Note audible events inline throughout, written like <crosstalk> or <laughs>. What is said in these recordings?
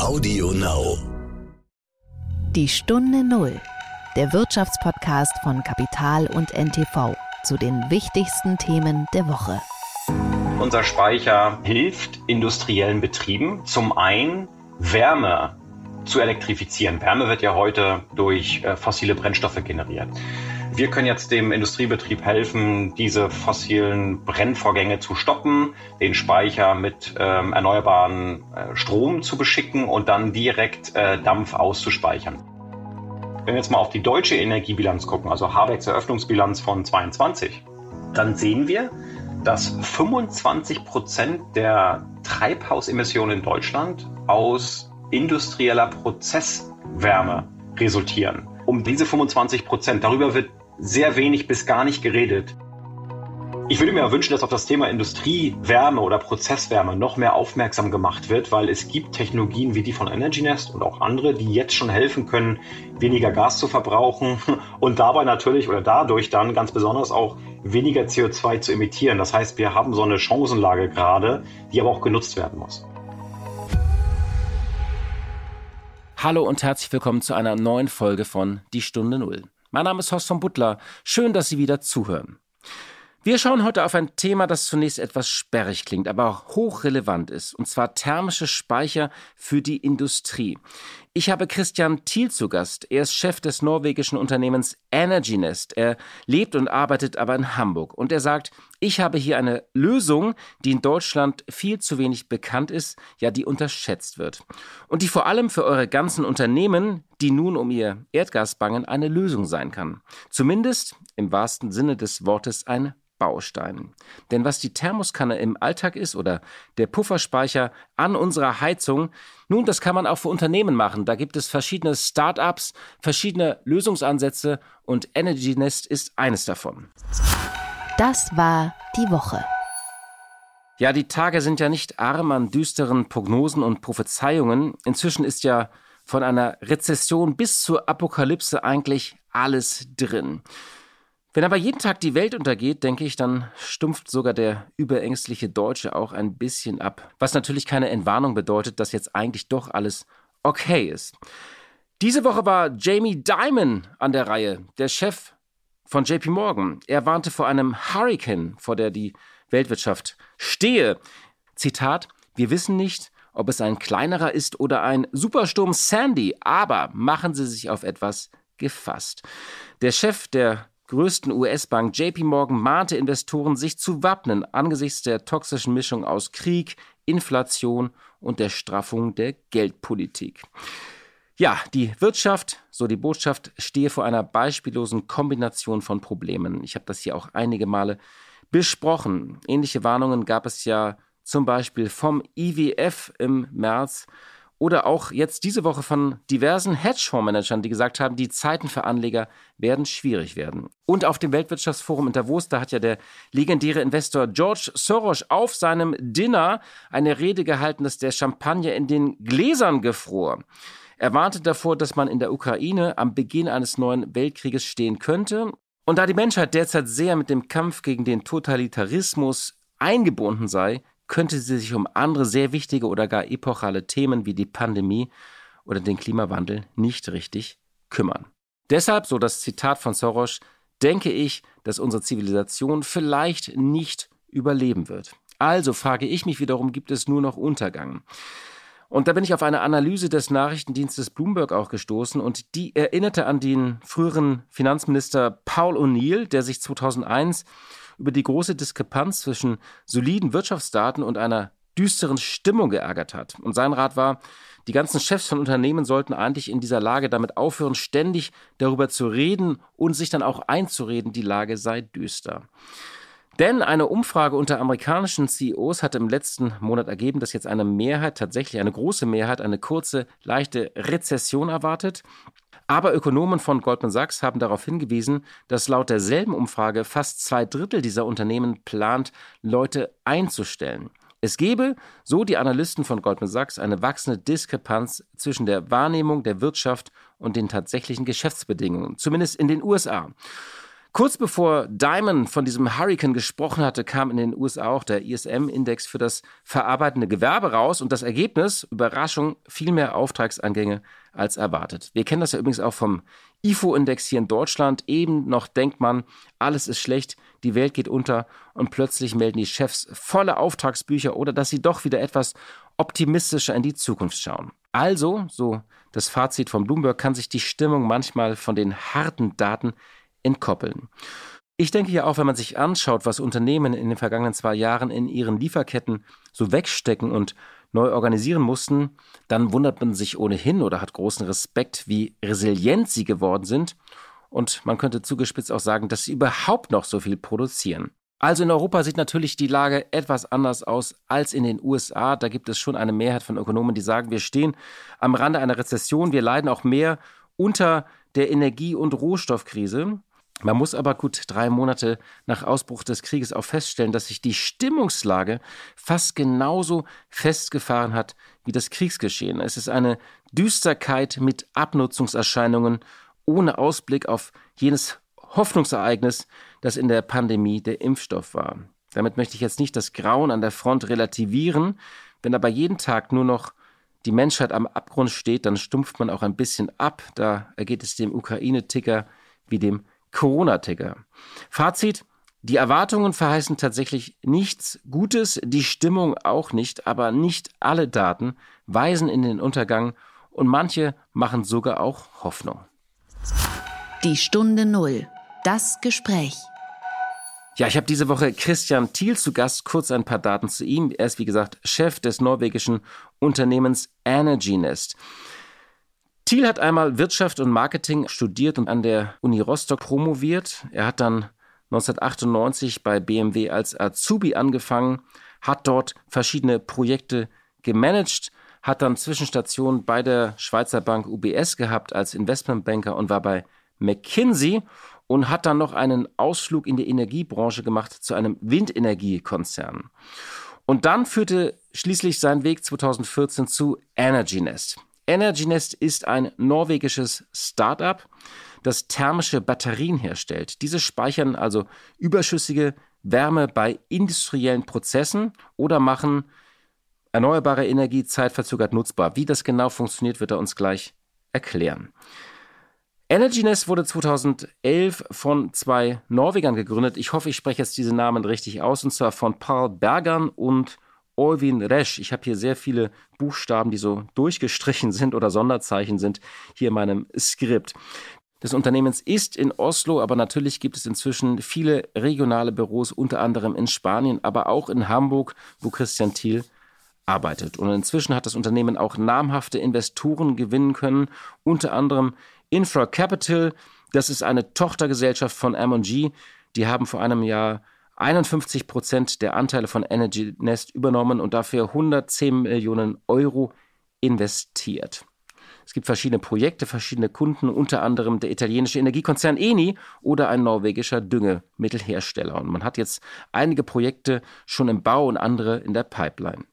Audio Now. Die Stunde Null. Der Wirtschaftspodcast von Kapital und NTV zu den wichtigsten Themen der Woche. Unser Speicher hilft industriellen Betrieben zum einen Wärme zu elektrifizieren. Wärme wird ja heute durch äh, fossile Brennstoffe generiert. Wir können jetzt dem Industriebetrieb helfen, diese fossilen Brennvorgänge zu stoppen, den Speicher mit ähm, erneuerbaren äh, Strom zu beschicken und dann direkt äh, Dampf auszuspeichern. Wenn wir jetzt mal auf die deutsche Energiebilanz gucken, also Habecks Eröffnungsbilanz von 22, dann sehen wir, dass 25 Prozent der Treibhausemissionen in Deutschland aus industrieller Prozesswärme resultieren. Um diese 25 Prozent, darüber wird sehr wenig bis gar nicht geredet. Ich würde mir wünschen, dass auf das Thema Industriewärme oder Prozesswärme noch mehr aufmerksam gemacht wird, weil es gibt Technologien wie die von Energy Nest und auch andere, die jetzt schon helfen können, weniger Gas zu verbrauchen <laughs> und dabei natürlich oder dadurch dann ganz besonders auch weniger CO2 zu emittieren. Das heißt, wir haben so eine Chancenlage gerade, die aber auch genutzt werden muss. Hallo und herzlich willkommen zu einer neuen Folge von Die Stunde Null. Mein Name ist Horst von Butler. Schön, dass Sie wieder zuhören. Wir schauen heute auf ein Thema, das zunächst etwas sperrig klingt, aber auch hochrelevant ist, und zwar thermische Speicher für die Industrie. Ich habe Christian Thiel zu Gast. Er ist Chef des norwegischen Unternehmens Energy Nest. Er lebt und arbeitet aber in Hamburg. Und er sagt, ich habe hier eine Lösung, die in Deutschland viel zu wenig bekannt ist, ja, die unterschätzt wird. Und die vor allem für eure ganzen Unternehmen, die nun um ihr Erdgas bangen, eine Lösung sein kann. Zumindest im wahrsten Sinne des Wortes ein Bausteinen. Denn was die Thermoskanne im Alltag ist oder der Pufferspeicher an unserer Heizung, nun, das kann man auch für Unternehmen machen. Da gibt es verschiedene Start-ups, verschiedene Lösungsansätze und Energy Nest ist eines davon. Das war die Woche. Ja, die Tage sind ja nicht arm an düsteren Prognosen und Prophezeiungen. Inzwischen ist ja von einer Rezession bis zur Apokalypse eigentlich alles drin. Wenn aber jeden Tag die Welt untergeht, denke ich, dann stumpft sogar der überängstliche Deutsche auch ein bisschen ab. Was natürlich keine Entwarnung bedeutet, dass jetzt eigentlich doch alles okay ist. Diese Woche war Jamie Dimon an der Reihe, der Chef von JP Morgan. Er warnte vor einem Hurricane, vor der die Weltwirtschaft stehe. Zitat, wir wissen nicht, ob es ein kleinerer ist oder ein Supersturm Sandy, aber machen Sie sich auf etwas gefasst. Der Chef der größten US-Bank JP Morgan mahnte Investoren, sich zu wappnen angesichts der toxischen Mischung aus Krieg, Inflation und der Straffung der Geldpolitik. Ja, die Wirtschaft, so die Botschaft, stehe vor einer beispiellosen Kombination von Problemen. Ich habe das hier auch einige Male besprochen. Ähnliche Warnungen gab es ja zum Beispiel vom IWF im März oder auch jetzt diese Woche von diversen Hedgefondsmanagern, die gesagt haben, die Zeiten für Anleger werden schwierig werden. Und auf dem Weltwirtschaftsforum in Davos, da hat ja der legendäre Investor George Soros auf seinem Dinner eine Rede gehalten, dass der Champagner in den Gläsern gefror. Er warnte davor, dass man in der Ukraine am Beginn eines neuen Weltkrieges stehen könnte. Und da die Menschheit derzeit sehr mit dem Kampf gegen den Totalitarismus eingebunden sei, könnte sie sich um andere sehr wichtige oder gar epochale Themen wie die Pandemie oder den Klimawandel nicht richtig kümmern. Deshalb, so das Zitat von Soros, denke ich, dass unsere Zivilisation vielleicht nicht überleben wird. Also frage ich mich wiederum, gibt es nur noch Untergang? Und da bin ich auf eine Analyse des Nachrichtendienstes Bloomberg auch gestoßen und die erinnerte an den früheren Finanzminister Paul O'Neill, der sich 2001 über die große Diskrepanz zwischen soliden Wirtschaftsdaten und einer düsteren Stimmung geärgert hat. Und sein Rat war, die ganzen Chefs von Unternehmen sollten eigentlich in dieser Lage damit aufhören, ständig darüber zu reden und sich dann auch einzureden, die Lage sei düster. Denn eine Umfrage unter amerikanischen CEOs hat im letzten Monat ergeben, dass jetzt eine Mehrheit, tatsächlich eine große Mehrheit, eine kurze, leichte Rezession erwartet. Aber Ökonomen von Goldman Sachs haben darauf hingewiesen, dass laut derselben Umfrage fast zwei Drittel dieser Unternehmen plant, Leute einzustellen. Es gebe, so die Analysten von Goldman Sachs, eine wachsende Diskrepanz zwischen der Wahrnehmung der Wirtschaft und den tatsächlichen Geschäftsbedingungen, zumindest in den USA. Kurz bevor Diamond von diesem Hurricane gesprochen hatte, kam in den USA auch der ISM-Index für das verarbeitende Gewerbe raus und das Ergebnis, Überraschung, viel mehr Auftragseingänge als erwartet. Wir kennen das ja übrigens auch vom IFO-Index hier in Deutschland. Eben noch denkt man, alles ist schlecht, die Welt geht unter und plötzlich melden die Chefs volle Auftragsbücher oder dass sie doch wieder etwas optimistischer in die Zukunft schauen. Also, so das Fazit von Bloomberg, kann sich die Stimmung manchmal von den harten Daten entkoppeln. Ich denke ja auch, wenn man sich anschaut, was Unternehmen in den vergangenen zwei Jahren in ihren Lieferketten so wegstecken und neu organisieren mussten, dann wundert man sich ohnehin oder hat großen Respekt, wie resilient sie geworden sind. Und man könnte zugespitzt auch sagen, dass sie überhaupt noch so viel produzieren. Also in Europa sieht natürlich die Lage etwas anders aus als in den USA. Da gibt es schon eine Mehrheit von Ökonomen, die sagen, wir stehen am Rande einer Rezession, wir leiden auch mehr unter der Energie- und Rohstoffkrise. Man muss aber gut drei Monate nach Ausbruch des Krieges auch feststellen, dass sich die Stimmungslage fast genauso festgefahren hat wie das Kriegsgeschehen. Es ist eine Düsterkeit mit Abnutzungserscheinungen ohne Ausblick auf jenes Hoffnungsereignis, das in der Pandemie der Impfstoff war. Damit möchte ich jetzt nicht das Grauen an der Front relativieren. Wenn aber jeden Tag nur noch die Menschheit am Abgrund steht, dann stumpft man auch ein bisschen ab. Da ergeht es dem Ukraine-Ticker wie dem Corona-Ticker. Fazit. Die Erwartungen verheißen tatsächlich nichts Gutes, die Stimmung auch nicht, aber nicht alle Daten weisen in den Untergang und manche machen sogar auch Hoffnung. Die Stunde Null. Das Gespräch. Ja, ich habe diese Woche Christian Thiel zu Gast. Kurz ein paar Daten zu ihm. Er ist, wie gesagt, Chef des norwegischen Unternehmens Energy Nest. Thiel hat einmal Wirtschaft und Marketing studiert und an der Uni Rostock promoviert. Er hat dann 1998 bei BMW als Azubi angefangen, hat dort verschiedene Projekte gemanagt, hat dann Zwischenstationen bei der Schweizer Bank UBS gehabt als Investmentbanker und war bei McKinsey und hat dann noch einen Ausflug in die Energiebranche gemacht zu einem Windenergiekonzern. Und dann führte schließlich sein Weg 2014 zu Energy Nest. Energy Nest ist ein norwegisches Start-up, das thermische Batterien herstellt. Diese speichern also überschüssige Wärme bei industriellen Prozessen oder machen erneuerbare Energie zeitverzögert nutzbar. Wie das genau funktioniert, wird er uns gleich erklären. Energy Nest wurde 2011 von zwei Norwegern gegründet. Ich hoffe, ich spreche jetzt diese Namen richtig aus, und zwar von Paul Bergern und Euwin Resch. Ich habe hier sehr viele Buchstaben, die so durchgestrichen sind oder Sonderzeichen sind, hier in meinem Skript. Das Unternehmens ist in Oslo, aber natürlich gibt es inzwischen viele regionale Büros, unter anderem in Spanien, aber auch in Hamburg, wo Christian Thiel arbeitet. Und inzwischen hat das Unternehmen auch namhafte Investoren gewinnen können, unter anderem Infra Capital. Das ist eine Tochtergesellschaft von M&G. Die haben vor einem Jahr 51 Prozent der Anteile von Energy Nest übernommen und dafür 110 Millionen Euro investiert. Es gibt verschiedene Projekte, verschiedene Kunden, unter anderem der italienische Energiekonzern Eni oder ein norwegischer Düngemittelhersteller. Und man hat jetzt einige Projekte schon im Bau und andere in der Pipeline.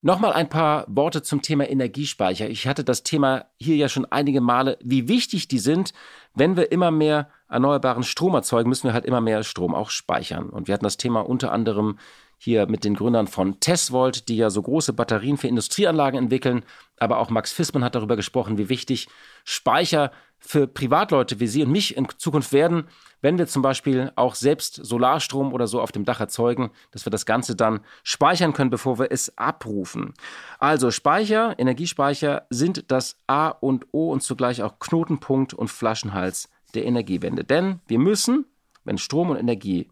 Nochmal ein paar Worte zum Thema Energiespeicher. Ich hatte das Thema hier ja schon einige Male, wie wichtig die sind. Wenn wir immer mehr erneuerbaren Strom erzeugen, müssen wir halt immer mehr Strom auch speichern. Und wir hatten das Thema unter anderem hier mit den Gründern von Tesvolt, die ja so große Batterien für Industrieanlagen entwickeln. Aber auch Max Fissmann hat darüber gesprochen, wie wichtig Speicher für Privatleute wie Sie und mich in Zukunft werden, wenn wir zum Beispiel auch selbst Solarstrom oder so auf dem Dach erzeugen, dass wir das Ganze dann speichern können, bevor wir es abrufen. Also Speicher, Energiespeicher sind das A und O und zugleich auch Knotenpunkt und Flaschenhals der Energiewende. Denn wir müssen, wenn Strom und Energie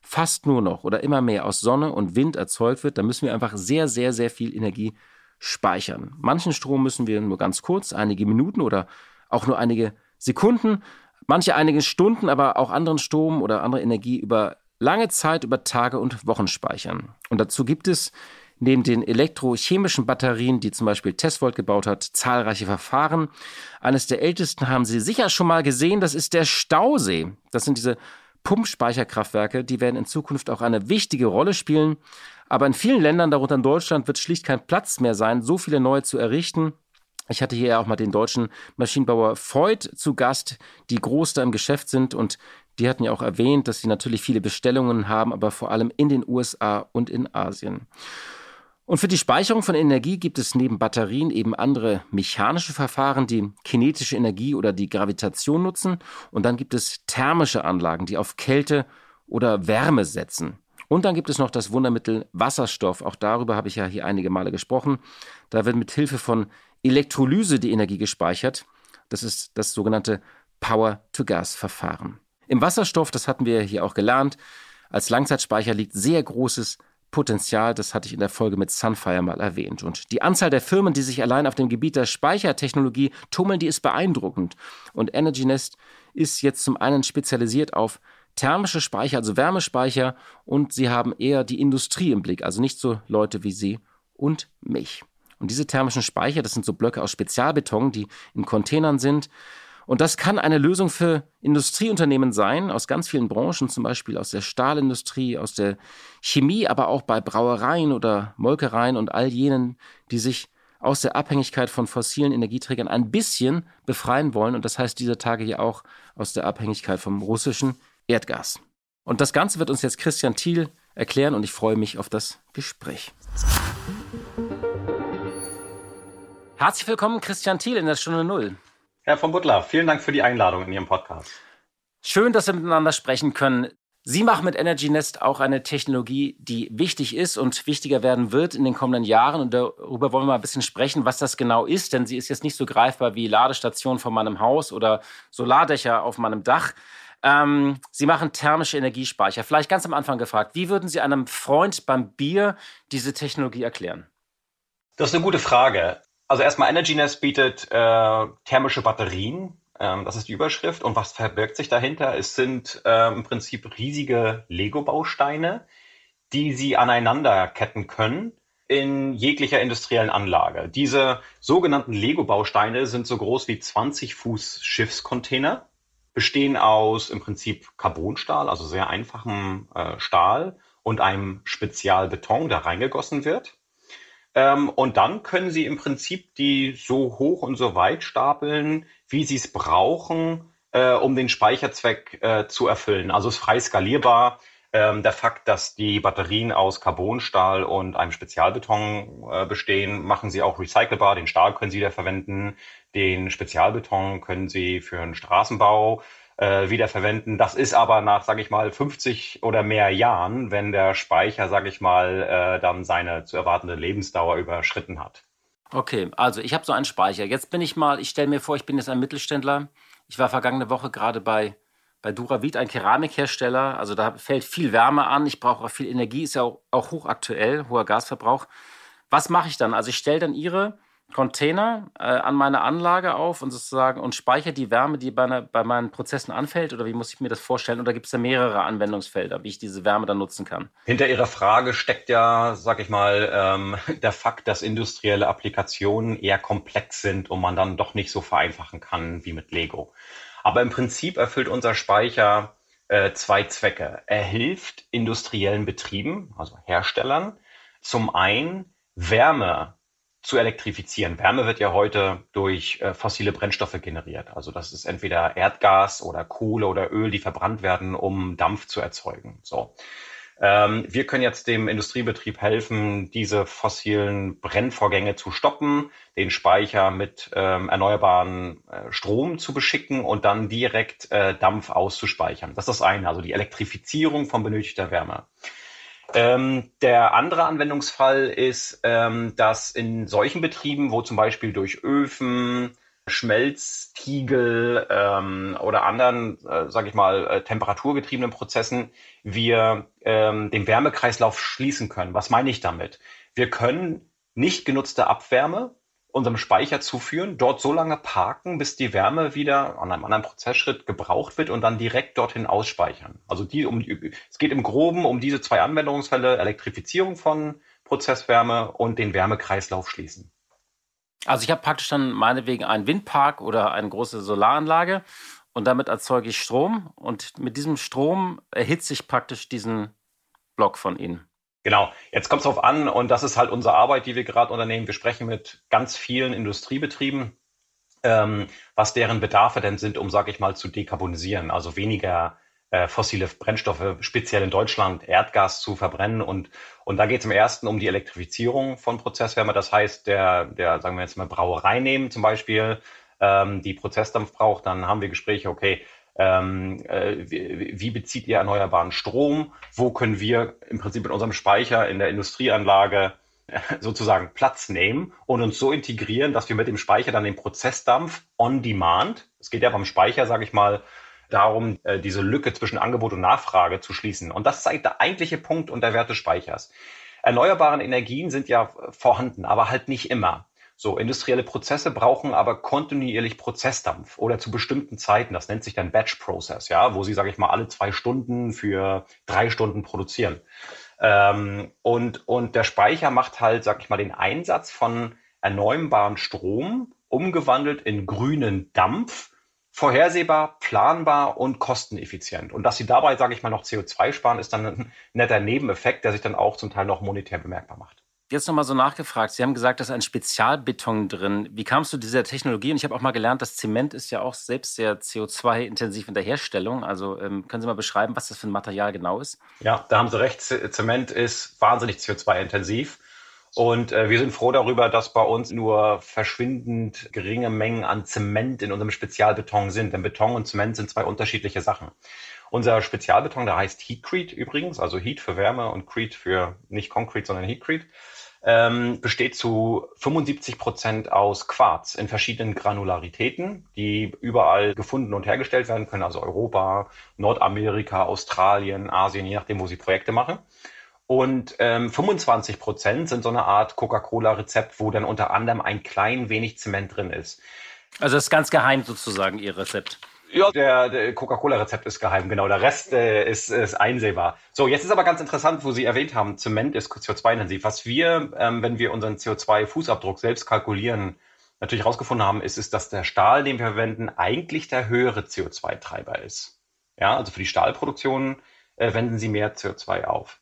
fast nur noch oder immer mehr aus Sonne und Wind erzeugt wird, dann müssen wir einfach sehr, sehr, sehr viel Energie speichern. Manchen Strom müssen wir nur ganz kurz, einige Minuten oder auch nur einige Sekunden, manche einige Stunden, aber auch anderen Strom oder andere Energie über lange Zeit, über Tage und Wochen speichern. Und dazu gibt es neben den elektrochemischen Batterien, die zum Beispiel Tesvolt gebaut hat, zahlreiche Verfahren. Eines der ältesten haben Sie sicher schon mal gesehen, das ist der Stausee. Das sind diese Pumpspeicherkraftwerke, die werden in Zukunft auch eine wichtige Rolle spielen. Aber in vielen Ländern, darunter in Deutschland, wird schlicht kein Platz mehr sein, so viele neue zu errichten. Ich hatte hier auch mal den deutschen Maschinenbauer Voigt zu Gast, die groß da im Geschäft sind und Die hatten ja auch erwähnt, dass sie natürlich viele Bestellungen haben, aber vor allem in den USA und in Asien. Und für die Speicherung von Energie gibt es neben Batterien eben andere mechanische Verfahren, die kinetische Energie oder die Gravitation nutzen. Und dann gibt es thermische Anlagen, die auf Kälte oder Wärme setzen. Und dann gibt es noch das Wundermittel Wasserstoff. Auch darüber habe ich ja hier einige Male gesprochen. Da wird mit Hilfe von Elektrolyse die Energie gespeichert. Das ist das sogenannte Power-to-Gas-Verfahren. Im Wasserstoff, das hatten wir hier auch gelernt, als Langzeitspeicher liegt sehr großes Potenzial, das hatte ich in der Folge mit Sunfire mal erwähnt. Und die Anzahl der Firmen, die sich allein auf dem Gebiet der Speichertechnologie tummeln, die ist beeindruckend. Und Energy Nest ist jetzt zum einen spezialisiert auf thermische Speicher, also Wärmespeicher, und sie haben eher die Industrie im Blick, also nicht so Leute wie Sie und mich. Und diese thermischen Speicher, das sind so Blöcke aus Spezialbeton, die in Containern sind. Und das kann eine Lösung für Industrieunternehmen sein, aus ganz vielen Branchen, zum Beispiel aus der Stahlindustrie, aus der Chemie, aber auch bei Brauereien oder Molkereien und all jenen, die sich aus der Abhängigkeit von fossilen Energieträgern ein bisschen befreien wollen. Und das heißt dieser Tage hier auch aus der Abhängigkeit vom russischen Erdgas. Und das Ganze wird uns jetzt Christian Thiel erklären und ich freue mich auf das Gespräch. Herzlich willkommen, Christian Thiel in der Stunde Null. Herr von Butler, vielen Dank für die Einladung in Ihrem Podcast. Schön, dass wir miteinander sprechen können. Sie machen mit Energy Nest auch eine Technologie, die wichtig ist und wichtiger werden wird in den kommenden Jahren. Und darüber wollen wir mal ein bisschen sprechen, was das genau ist. Denn sie ist jetzt nicht so greifbar wie Ladestationen von meinem Haus oder Solardächer auf meinem Dach. Ähm, sie machen thermische Energiespeicher. Vielleicht ganz am Anfang gefragt, wie würden Sie einem Freund beim Bier diese Technologie erklären? Das ist eine gute Frage. Also erstmal EnergyNest bietet äh, thermische Batterien. Ähm, das ist die Überschrift. Und was verbirgt sich dahinter? Es sind äh, im Prinzip riesige Lego-Bausteine, die Sie aneinanderketten können in jeglicher industriellen Anlage. Diese sogenannten Lego-Bausteine sind so groß wie 20 Fuß Schiffscontainer, bestehen aus im Prinzip Carbonstahl, also sehr einfachem äh, Stahl und einem Spezialbeton, der reingegossen wird. Ähm, und dann können Sie im Prinzip die so hoch und so weit stapeln, wie Sie es brauchen, äh, um den Speicherzweck äh, zu erfüllen. Also ist frei skalierbar. Ähm, der Fakt, dass die Batterien aus Carbonstahl und einem Spezialbeton äh, bestehen, machen sie auch recycelbar. Den Stahl können Sie wieder verwenden. Den Spezialbeton können Sie für den Straßenbau äh, wiederverwenden. Das ist aber nach, sage ich mal, 50 oder mehr Jahren, wenn der Speicher, sage ich mal, äh, dann seine zu erwartende Lebensdauer überschritten hat. Okay, also ich habe so einen Speicher. Jetzt bin ich mal, ich stelle mir vor, ich bin jetzt ein Mittelständler. Ich war vergangene Woche gerade bei, bei Duravit, ein Keramikhersteller. Also da fällt viel Wärme an. Ich brauche auch viel Energie, ist ja auch, auch hochaktuell, hoher Gasverbrauch. Was mache ich dann? Also ich stelle dann Ihre Container äh, an meine Anlage auf und sozusagen und speichere die Wärme, die bei, einer, bei meinen Prozessen anfällt? Oder wie muss ich mir das vorstellen? Oder gibt es da mehrere Anwendungsfelder, wie ich diese Wärme dann nutzen kann? Hinter Ihrer Frage steckt ja, sag ich mal, ähm, <laughs> der Fakt, dass industrielle Applikationen eher komplex sind und man dann doch nicht so vereinfachen kann wie mit Lego. Aber im Prinzip erfüllt unser Speicher äh, zwei Zwecke. Er hilft industriellen Betrieben, also Herstellern, zum einen Wärme zu elektrifizieren. Wärme wird ja heute durch äh, fossile Brennstoffe generiert. Also das ist entweder Erdgas oder Kohle oder Öl, die verbrannt werden, um Dampf zu erzeugen. So. Ähm, wir können jetzt dem Industriebetrieb helfen, diese fossilen Brennvorgänge zu stoppen, den Speicher mit ähm, erneuerbaren äh, Strom zu beschicken und dann direkt äh, Dampf auszuspeichern. Das ist das eine, also die Elektrifizierung von benötigter Wärme. Ähm, der andere Anwendungsfall ist, ähm, dass in solchen Betrieben, wo zum Beispiel durch Öfen, Schmelztiegel ähm, oder anderen, äh, sage ich mal, äh, temperaturgetriebenen Prozessen, wir ähm, den Wärmekreislauf schließen können. Was meine ich damit? Wir können nicht genutzte Abwärme unserem Speicher zuführen, dort so lange parken, bis die Wärme wieder an einem anderen Prozessschritt gebraucht wird und dann direkt dorthin ausspeichern. Also die, um, es geht im Groben um diese zwei Anwendungsfälle, Elektrifizierung von Prozesswärme und den Wärmekreislauf schließen. Also ich habe praktisch dann meinetwegen einen Windpark oder eine große Solaranlage und damit erzeuge ich Strom und mit diesem Strom erhitze ich praktisch diesen Block von Ihnen. Genau, jetzt kommt es darauf an, und das ist halt unsere Arbeit, die wir gerade unternehmen. Wir sprechen mit ganz vielen Industriebetrieben, ähm, was deren Bedarfe denn sind, um, sage ich mal, zu dekarbonisieren, also weniger äh, fossile Brennstoffe, speziell in Deutschland Erdgas zu verbrennen. Und, und da geht es im ersten um die Elektrifizierung von Prozesswärme. Das heißt, der, der sagen wir jetzt mal Brauerei nehmen zum Beispiel, ähm, die Prozessdampf braucht, dann haben wir Gespräche, okay, ähm, äh, wie, wie bezieht ihr erneuerbaren Strom? Wo können wir im Prinzip in unserem Speicher in der Industrieanlage sozusagen Platz nehmen und uns so integrieren, dass wir mit dem Speicher dann den Prozessdampf on demand, es geht ja beim Speicher, sage ich mal, darum, äh, diese Lücke zwischen Angebot und Nachfrage zu schließen. Und das ist der eigentliche Punkt und der Wert des Speichers. Erneuerbaren Energien sind ja vorhanden, aber halt nicht immer. So, industrielle Prozesse brauchen aber kontinuierlich Prozessdampf oder zu bestimmten Zeiten. Das nennt sich dann Batch Process, ja, wo sie, sage ich mal, alle zwei Stunden für drei Stunden produzieren. Ähm, und, und der Speicher macht halt, sag ich mal, den Einsatz von erneuerbaren Strom umgewandelt in grünen Dampf, vorhersehbar, planbar und kosteneffizient. Und dass sie dabei, sage ich mal, noch CO2 sparen, ist dann ein netter Nebeneffekt, der sich dann auch zum Teil noch monetär bemerkbar macht. Jetzt nochmal so nachgefragt. Sie haben gesagt, da ist ein Spezialbeton drin. Wie kamst du dieser Technologie? Und ich habe auch mal gelernt, dass Zement ist ja auch selbst sehr CO2-intensiv in der Herstellung. Also ähm, können Sie mal beschreiben, was das für ein Material genau ist? Ja, da haben Sie recht. Zement ist wahnsinnig CO2-intensiv. Und äh, wir sind froh darüber, dass bei uns nur verschwindend geringe Mengen an Zement in unserem Spezialbeton sind. Denn Beton und Zement sind zwei unterschiedliche Sachen. Unser Spezialbeton, der heißt Heatcrete übrigens, also Heat für Wärme und Crete für nicht Concrete, sondern Heatcrete ähm, besteht zu 75 Prozent aus Quarz in verschiedenen Granularitäten, die überall gefunden und hergestellt werden können, also Europa, Nordamerika, Australien, Asien, je nachdem, wo sie Projekte machen. Und ähm, 25 Prozent sind so eine Art Coca-Cola-Rezept, wo dann unter anderem ein klein wenig Zement drin ist. Also das ist ganz geheim sozusagen Ihr Rezept. Ja, der, der Coca-Cola-Rezept ist geheim, genau. Der Rest äh, ist, ist einsehbar. So, jetzt ist aber ganz interessant, wo Sie erwähnt haben, Zement ist CO2-intensiv. Was wir, ähm, wenn wir unseren CO2-Fußabdruck selbst kalkulieren, natürlich herausgefunden haben, ist, ist, dass der Stahl, den wir verwenden, eigentlich der höhere CO2-Treiber ist. Ja, also für die Stahlproduktion äh, wenden Sie mehr CO2 auf.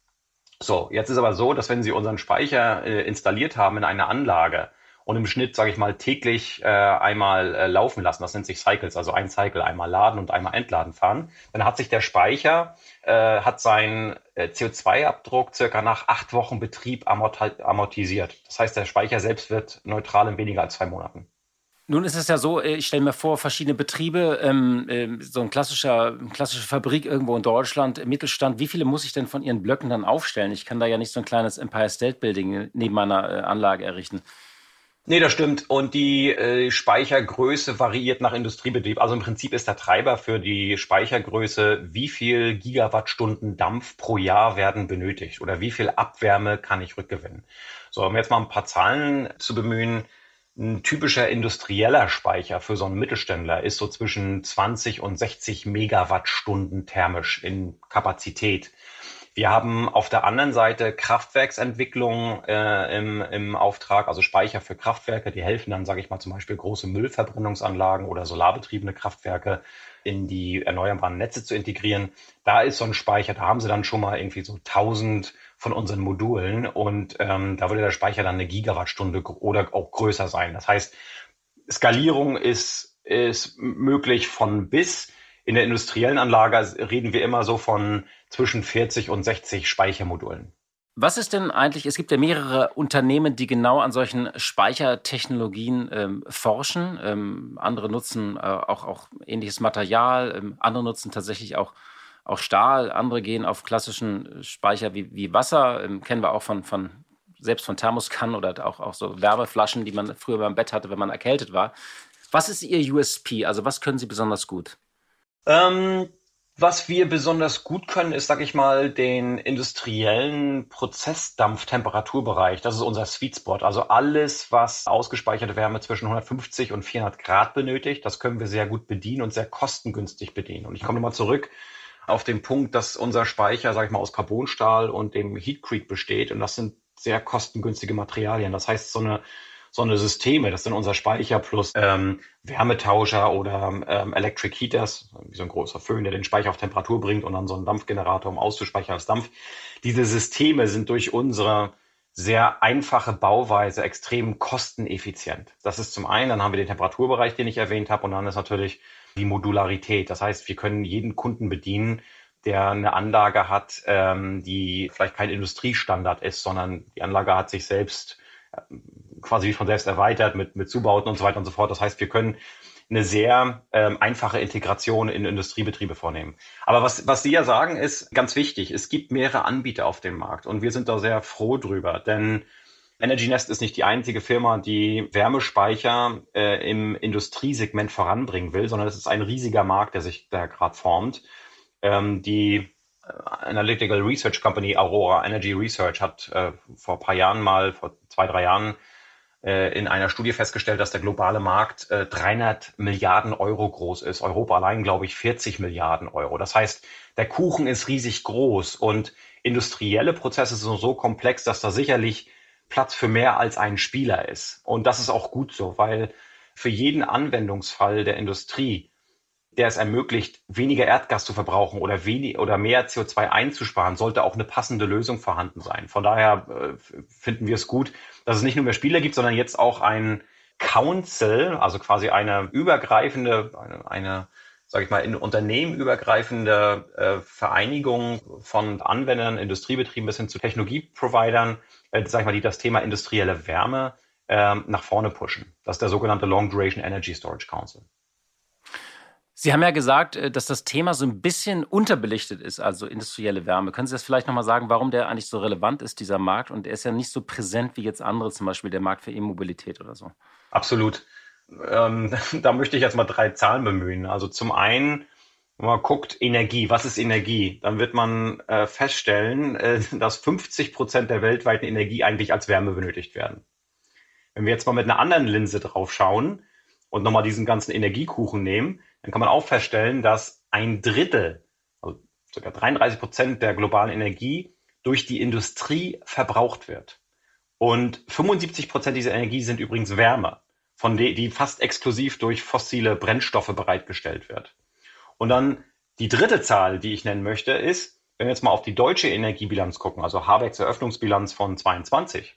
So, jetzt ist aber so, dass wenn Sie unseren Speicher äh, installiert haben in einer Anlage, und im Schnitt, sage ich mal, täglich äh, einmal äh, laufen lassen. Das nennt sich Cycles, also ein Cycle, einmal laden und einmal entladen fahren. Dann hat sich der Speicher, äh, hat seinen äh, CO2-Abdruck circa nach acht Wochen Betrieb amortisiert. Das heißt, der Speicher selbst wird neutral in weniger als zwei Monaten. Nun ist es ja so, äh, ich stelle mir vor, verschiedene Betriebe, ähm, äh, so ein klassischer, klassische Fabrik irgendwo in Deutschland, im Mittelstand, wie viele muss ich denn von Ihren Blöcken dann aufstellen? Ich kann da ja nicht so ein kleines Empire State Building neben meiner äh, Anlage errichten. Nee, das stimmt. Und die äh, Speichergröße variiert nach Industriebetrieb. Also im Prinzip ist der Treiber für die Speichergröße, wie viel Gigawattstunden Dampf pro Jahr werden benötigt oder wie viel Abwärme kann ich rückgewinnen. So, um jetzt mal ein paar Zahlen zu bemühen. Ein typischer industrieller Speicher für so einen Mittelständler ist so zwischen 20 und 60 Megawattstunden thermisch in Kapazität. Wir haben auf der anderen Seite Kraftwerksentwicklung äh, im, im Auftrag, also Speicher für Kraftwerke, die helfen dann, sage ich mal, zum Beispiel große Müllverbrennungsanlagen oder solarbetriebene Kraftwerke in die erneuerbaren Netze zu integrieren. Da ist so ein Speicher, da haben sie dann schon mal irgendwie so 1000 von unseren Modulen und ähm, da würde der Speicher dann eine Gigawattstunde oder auch größer sein. Das heißt, Skalierung ist, ist möglich von bis. In der industriellen Anlage reden wir immer so von zwischen 40 und 60 Speichermodulen. Was ist denn eigentlich, es gibt ja mehrere Unternehmen, die genau an solchen Speichertechnologien ähm, forschen. Ähm, andere nutzen äh, auch, auch ähnliches Material, ähm, andere nutzen tatsächlich auch, auch Stahl, andere gehen auf klassischen Speicher wie, wie Wasser, ähm, kennen wir auch von, von selbst von Thermoskannen oder auch, auch so Wärmeflaschen, die man früher beim Bett hatte, wenn man erkältet war. Was ist Ihr USP? Also was können Sie besonders gut? Ähm, was wir besonders gut können, ist, sag ich mal, den industriellen Prozessdampftemperaturbereich. Das ist unser Sweet Spot. Also alles, was ausgespeicherte Wärme zwischen 150 und 400 Grad benötigt, das können wir sehr gut bedienen und sehr kostengünstig bedienen. Und ich komme nochmal zurück auf den Punkt, dass unser Speicher, sag ich mal, aus Carbonstahl und dem Heatcrete besteht. Und das sind sehr kostengünstige Materialien. Das heißt, so eine so eine Systeme, das sind unser Speicher plus ähm, Wärmetauscher oder ähm, Electric Heaters, wie so ein großer Föhn, der den Speicher auf Temperatur bringt und dann so einen Dampfgenerator, um auszuspeichern als Dampf. Diese Systeme sind durch unsere sehr einfache Bauweise extrem kosteneffizient. Das ist zum einen, dann haben wir den Temperaturbereich, den ich erwähnt habe, und dann ist natürlich die Modularität. Das heißt, wir können jeden Kunden bedienen, der eine Anlage hat, ähm, die vielleicht kein Industriestandard ist, sondern die Anlage hat sich selbst quasi wie von selbst erweitert mit, mit Zubauten und so weiter und so fort. Das heißt, wir können eine sehr ähm, einfache Integration in Industriebetriebe vornehmen. Aber was, was Sie ja sagen, ist ganz wichtig. Es gibt mehrere Anbieter auf dem Markt und wir sind da sehr froh drüber, denn Energy Nest ist nicht die einzige Firma, die Wärmespeicher äh, im Industriesegment voranbringen will, sondern es ist ein riesiger Markt, der sich da gerade formt. Ähm, die äh, Analytical Research Company Aurora Energy Research hat äh, vor ein paar Jahren mal, vor zwei, drei Jahren, in einer Studie festgestellt, dass der globale Markt äh, 300 Milliarden Euro groß ist. Europa allein, glaube ich, 40 Milliarden Euro. Das heißt, der Kuchen ist riesig groß und industrielle Prozesse sind so komplex, dass da sicherlich Platz für mehr als einen Spieler ist. Und das ist auch gut so, weil für jeden Anwendungsfall der Industrie, der es ermöglicht, weniger Erdgas zu verbrauchen oder, wenig, oder mehr CO2 einzusparen, sollte auch eine passende Lösung vorhanden sein. Von daher äh, finden wir es gut, dass es nicht nur mehr Spieler gibt, sondern jetzt auch ein Council, also quasi eine übergreifende, eine, eine sage ich mal, in Unternehmen übergreifende äh, Vereinigung von Anwendern, Industriebetrieben bis hin zu Technologieprovidern, äh, sag ich mal, die das Thema industrielle Wärme äh, nach vorne pushen. Das ist der sogenannte Long Duration Energy Storage Council. Sie haben ja gesagt, äh, dass das Thema so ein bisschen unterbelichtet ist, also industrielle Wärme. Können Sie das vielleicht nochmal sagen, warum der eigentlich so relevant ist, dieser Markt? Und er ist ja nicht so präsent wie jetzt andere, zum Beispiel der Markt für E-Mobilität oder so. Absolut. Ähm, <laughs> da möchte ich jetzt mal drei Zahlen bemühen. Also zum einen, wenn man guckt, Energie, was ist Energie? Dann wird man äh, feststellen, äh, <laughs> dass 50 Prozent der weltweiten Energie eigentlich als Wärme benötigt werden. Wenn wir jetzt mal mit einer anderen Linse drauf schauen und nochmal diesen ganzen Energiekuchen nehmen, dann kann man auch feststellen, dass ein Drittel, also sogar 33 Prozent der globalen Energie durch die Industrie verbraucht wird. Und 75 Prozent dieser Energie sind übrigens Wärme von de, die fast exklusiv durch fossile Brennstoffe bereitgestellt wird. Und dann die dritte Zahl, die ich nennen möchte, ist, wenn wir jetzt mal auf die deutsche Energiebilanz gucken, also Habecks Eröffnungsbilanz von 22,